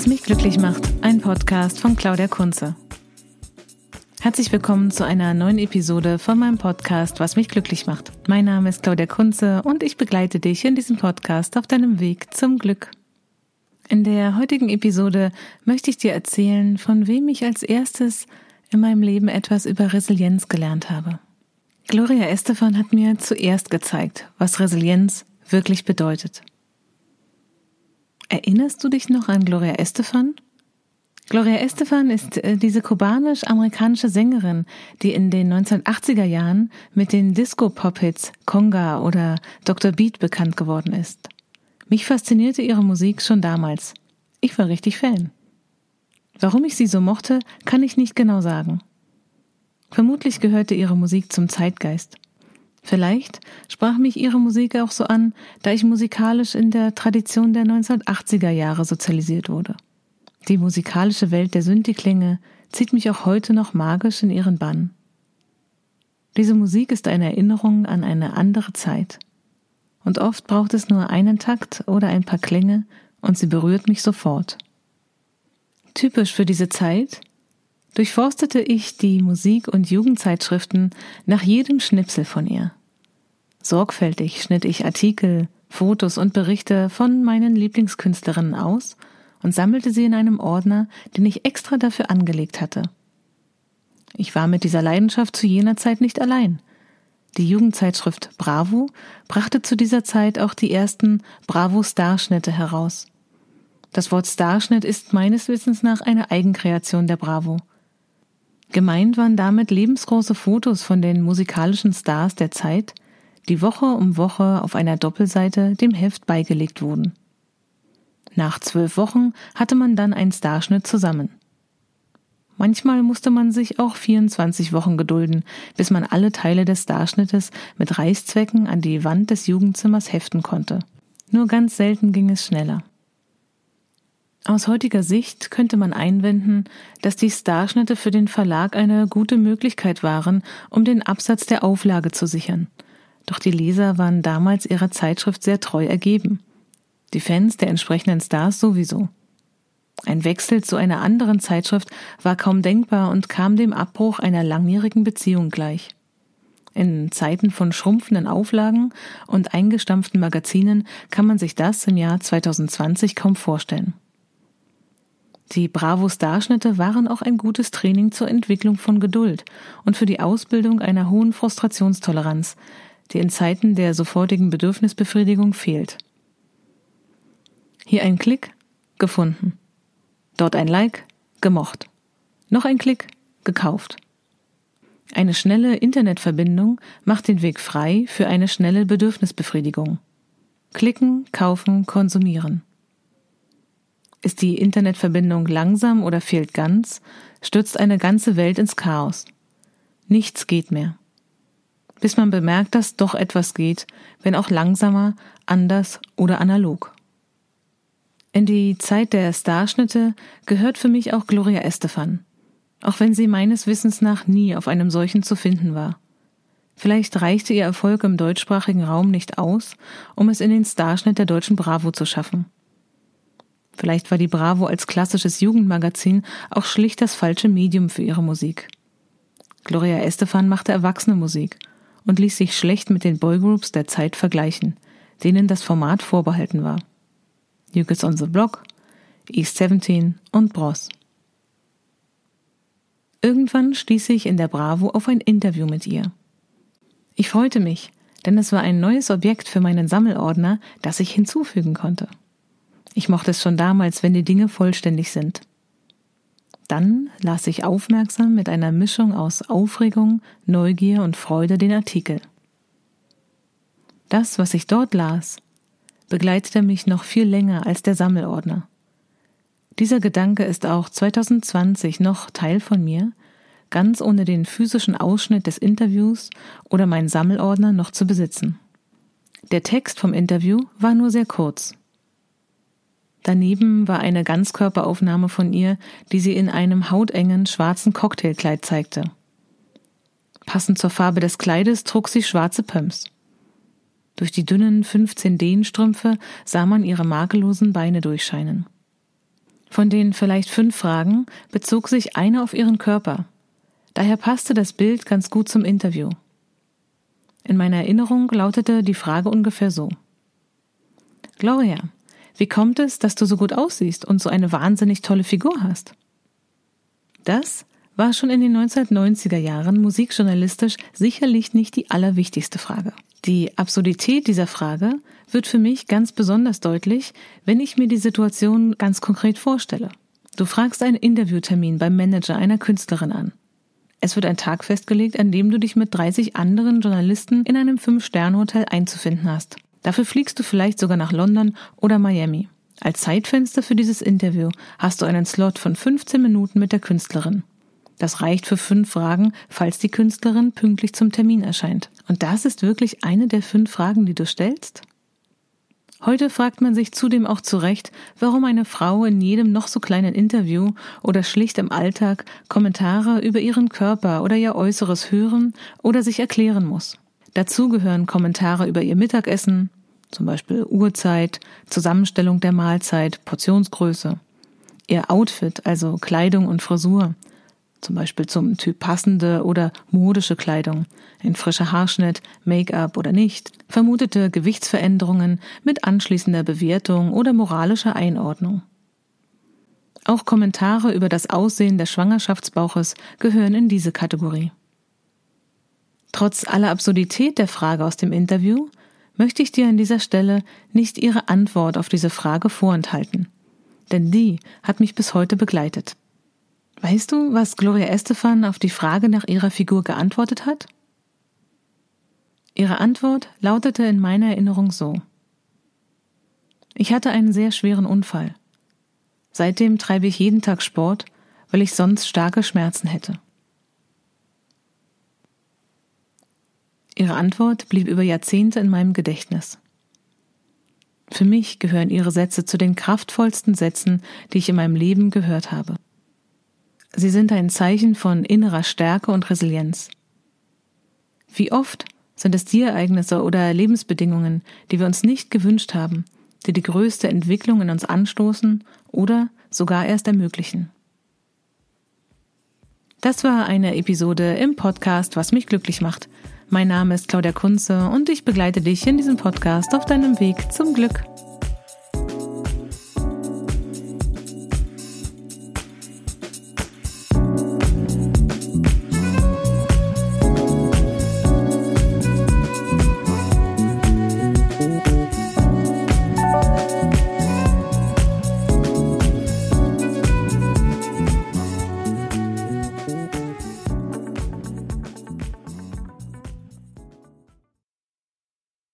Was mich glücklich macht, ein Podcast von Claudia Kunze. Herzlich willkommen zu einer neuen Episode von meinem Podcast Was mich glücklich macht. Mein Name ist Claudia Kunze und ich begleite dich in diesem Podcast auf deinem Weg zum Glück. In der heutigen Episode möchte ich dir erzählen, von wem ich als erstes in meinem Leben etwas über Resilienz gelernt habe. Gloria Estefan hat mir zuerst gezeigt, was Resilienz wirklich bedeutet. Erinnerst du dich noch an Gloria Estefan? Gloria Estefan ist äh, diese kubanisch-amerikanische Sängerin, die in den 1980er Jahren mit den Disco-Pop-Hits Conga oder Dr. Beat bekannt geworden ist. Mich faszinierte ihre Musik schon damals. Ich war richtig Fan. Warum ich sie so mochte, kann ich nicht genau sagen. Vermutlich gehörte ihre Musik zum Zeitgeist. Vielleicht sprach mich ihre Musik auch so an, da ich musikalisch in der Tradition der 1980er Jahre sozialisiert wurde. Die musikalische Welt der Synthi-Klänge zieht mich auch heute noch magisch in ihren Bann. Diese Musik ist eine Erinnerung an eine andere Zeit. Und oft braucht es nur einen Takt oder ein paar Klänge und sie berührt mich sofort. Typisch für diese Zeit durchforstete ich die Musik- und Jugendzeitschriften nach jedem Schnipsel von ihr. Sorgfältig schnitt ich Artikel, Fotos und Berichte von meinen Lieblingskünstlerinnen aus und sammelte sie in einem Ordner, den ich extra dafür angelegt hatte. Ich war mit dieser Leidenschaft zu jener Zeit nicht allein. Die Jugendzeitschrift Bravo brachte zu dieser Zeit auch die ersten Bravo-Starschnitte heraus. Das Wort Starschnitt ist meines Wissens nach eine Eigenkreation der Bravo. Gemeint waren damit lebensgroße Fotos von den musikalischen Stars der Zeit, die Woche um Woche auf einer Doppelseite dem Heft beigelegt wurden. Nach zwölf Wochen hatte man dann einen Starschnitt zusammen. Manchmal musste man sich auch 24 Wochen gedulden, bis man alle Teile des Starschnittes mit Reißzwecken an die Wand des Jugendzimmers heften konnte. Nur ganz selten ging es schneller. Aus heutiger Sicht könnte man einwenden, dass die Starschnitte für den Verlag eine gute Möglichkeit waren, um den Absatz der Auflage zu sichern. Doch die Leser waren damals ihrer Zeitschrift sehr treu ergeben. Die Fans der entsprechenden Stars sowieso. Ein Wechsel zu einer anderen Zeitschrift war kaum denkbar und kam dem Abbruch einer langjährigen Beziehung gleich. In Zeiten von schrumpfenden Auflagen und eingestampften Magazinen kann man sich das im Jahr 2020 kaum vorstellen. Die Bravo-Starschnitte waren auch ein gutes Training zur Entwicklung von Geduld und für die Ausbildung einer hohen Frustrationstoleranz, die in Zeiten der sofortigen Bedürfnisbefriedigung fehlt. Hier ein Klick, gefunden. Dort ein Like, gemocht. Noch ein Klick, gekauft. Eine schnelle Internetverbindung macht den Weg frei für eine schnelle Bedürfnisbefriedigung. Klicken, kaufen, konsumieren. Ist die Internetverbindung langsam oder fehlt ganz, stürzt eine ganze Welt ins Chaos. Nichts geht mehr. Bis man bemerkt, dass doch etwas geht, wenn auch langsamer, anders oder analog. In die Zeit der Starschnitte gehört für mich auch Gloria Estefan, auch wenn sie meines Wissens nach nie auf einem solchen zu finden war. Vielleicht reichte ihr Erfolg im deutschsprachigen Raum nicht aus, um es in den Starschnitt der deutschen Bravo zu schaffen. Vielleicht war die Bravo als klassisches Jugendmagazin auch schlicht das falsche Medium für ihre Musik. Gloria Estefan machte erwachsene Musik und ließ sich schlecht mit den Boygroups der Zeit vergleichen, denen das Format vorbehalten war. New Kids on the Block, East 17 und Bros. Irgendwann stieß ich in der Bravo auf ein Interview mit ihr. Ich freute mich, denn es war ein neues Objekt für meinen Sammelordner, das ich hinzufügen konnte. Ich mochte es schon damals, wenn die Dinge vollständig sind. Dann las ich aufmerksam mit einer Mischung aus Aufregung, Neugier und Freude den Artikel. Das, was ich dort las, begleitete mich noch viel länger als der Sammelordner. Dieser Gedanke ist auch 2020 noch Teil von mir, ganz ohne den physischen Ausschnitt des Interviews oder meinen Sammelordner noch zu besitzen. Der Text vom Interview war nur sehr kurz, Daneben war eine Ganzkörperaufnahme von ihr, die sie in einem hautengen schwarzen Cocktailkleid zeigte. Passend zur Farbe des Kleides trug sie schwarze Pumps. Durch die dünnen 15 Dehnstrümpfe sah man ihre makellosen Beine durchscheinen. Von den vielleicht fünf Fragen bezog sich eine auf ihren Körper. Daher passte das Bild ganz gut zum Interview. In meiner Erinnerung lautete die Frage ungefähr so. Gloria, wie kommt es, dass du so gut aussiehst und so eine wahnsinnig tolle Figur hast? Das war schon in den 1990er Jahren musikjournalistisch sicherlich nicht die allerwichtigste Frage. Die Absurdität dieser Frage wird für mich ganz besonders deutlich, wenn ich mir die Situation ganz konkret vorstelle. Du fragst einen Interviewtermin beim Manager einer Künstlerin an. Es wird ein Tag festgelegt, an dem du dich mit 30 anderen Journalisten in einem Fünf-Sterne-Hotel einzufinden hast. Dafür fliegst du vielleicht sogar nach London oder Miami. Als Zeitfenster für dieses Interview hast du einen Slot von 15 Minuten mit der Künstlerin. Das reicht für fünf Fragen, falls die Künstlerin pünktlich zum Termin erscheint. Und das ist wirklich eine der fünf Fragen, die du stellst? Heute fragt man sich zudem auch zu Recht, warum eine Frau in jedem noch so kleinen Interview oder schlicht im Alltag Kommentare über ihren Körper oder ihr Äußeres hören oder sich erklären muss. Dazu gehören Kommentare über ihr Mittagessen, zum Beispiel Uhrzeit, Zusammenstellung der Mahlzeit, Portionsgröße, ihr Outfit, also Kleidung und Frisur, zum Beispiel zum Typ passende oder modische Kleidung, ein frischer Haarschnitt, Make-up oder nicht, vermutete Gewichtsveränderungen mit anschließender Bewertung oder moralischer Einordnung. Auch Kommentare über das Aussehen des Schwangerschaftsbauches gehören in diese Kategorie. Trotz aller Absurdität der Frage aus dem Interview möchte ich dir an dieser Stelle nicht ihre Antwort auf diese Frage vorenthalten, denn die hat mich bis heute begleitet. Weißt du, was Gloria Estefan auf die Frage nach ihrer Figur geantwortet hat? Ihre Antwort lautete in meiner Erinnerung so. Ich hatte einen sehr schweren Unfall. Seitdem treibe ich jeden Tag Sport, weil ich sonst starke Schmerzen hätte. Ihre Antwort blieb über Jahrzehnte in meinem Gedächtnis. Für mich gehören ihre Sätze zu den kraftvollsten Sätzen, die ich in meinem Leben gehört habe. Sie sind ein Zeichen von innerer Stärke und Resilienz. Wie oft sind es die Ereignisse oder Lebensbedingungen, die wir uns nicht gewünscht haben, die die größte Entwicklung in uns anstoßen oder sogar erst ermöglichen. Das war eine Episode im Podcast Was mich glücklich macht. Mein Name ist Claudia Kunze und ich begleite dich in diesem Podcast auf deinem Weg zum Glück.